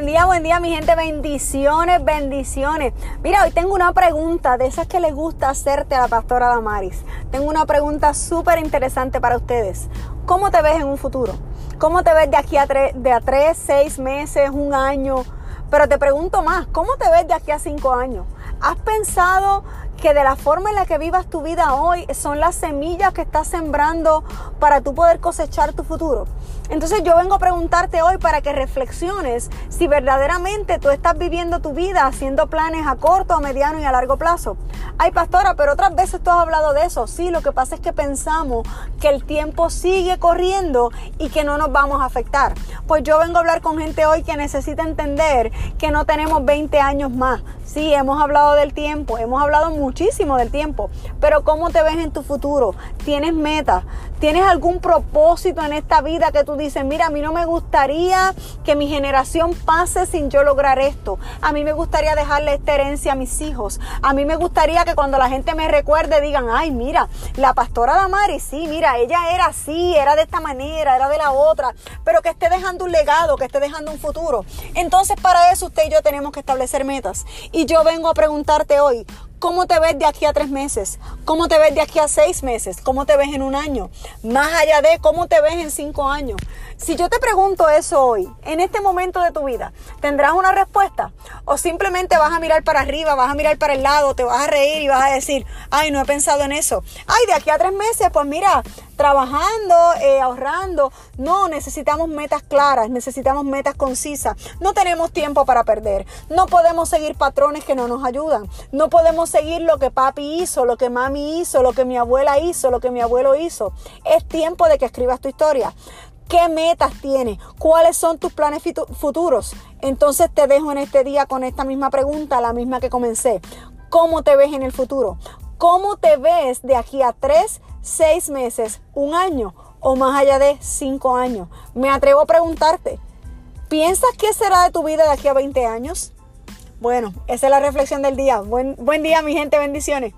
Buen día, buen día, mi gente. Bendiciones, bendiciones. Mira, hoy tengo una pregunta de esas que le gusta hacerte a la pastora Damaris. Tengo una pregunta súper interesante para ustedes. ¿Cómo te ves en un futuro? ¿Cómo te ves de aquí a tres, de a tres, seis meses, un año? Pero te pregunto más, ¿cómo te ves de aquí a cinco años? ¿Has pensado que de la forma en la que vivas tu vida hoy son las semillas que estás sembrando para tú poder cosechar tu futuro. Entonces yo vengo a preguntarte hoy para que reflexiones si verdaderamente tú estás viviendo tu vida haciendo planes a corto, a mediano y a largo plazo. Ay, pastora, pero otras veces tú has hablado de eso. Sí, lo que pasa es que pensamos que el tiempo sigue corriendo y que no nos vamos a afectar. Pues yo vengo a hablar con gente hoy que necesita entender que no tenemos 20 años más. Sí, hemos hablado del tiempo, hemos hablado muchísimo del tiempo, pero ¿cómo te ves en tu futuro? ¿Tienes metas? ¿Tienes algún propósito en esta vida que tú dices, mira, a mí no me gustaría que mi generación pase sin yo lograr esto? A mí me gustaría dejarle esta herencia a mis hijos. A mí me gustaría que cuando la gente me recuerde digan, ay, mira, la pastora Damari, sí, mira, ella era así, era de esta manera, era de la otra, pero que esté dejando un legado, que esté dejando un futuro. Entonces para eso usted y yo tenemos que establecer metas. Y yo vengo a preguntarte hoy, ¿Cómo te ves de aquí a tres meses? ¿Cómo te ves de aquí a seis meses? ¿Cómo te ves en un año? Más allá de cómo te ves en cinco años. Si yo te pregunto eso hoy, en este momento de tu vida, ¿tendrás una respuesta? ¿O simplemente vas a mirar para arriba, vas a mirar para el lado, te vas a reír y vas a decir, ay, no he pensado en eso? Ay, de aquí a tres meses, pues mira, trabajando, eh, ahorrando. No, necesitamos metas claras, necesitamos metas concisas. No tenemos tiempo para perder. No podemos seguir patrones que no nos ayudan. No podemos seguir lo que papi hizo, lo que hizo, lo que mi abuela hizo, lo que mi abuelo hizo. Es tiempo de que escribas tu historia. ¿Qué metas tienes? ¿Cuáles son tus planes futuros? Entonces te dejo en este día con esta misma pregunta, la misma que comencé. ¿Cómo te ves en el futuro? ¿Cómo te ves de aquí a tres, seis meses, un año o más allá de cinco años? Me atrevo a preguntarte, ¿piensas qué será de tu vida de aquí a 20 años? Bueno, esa es la reflexión del día. Buen, buen día, mi gente, bendiciones.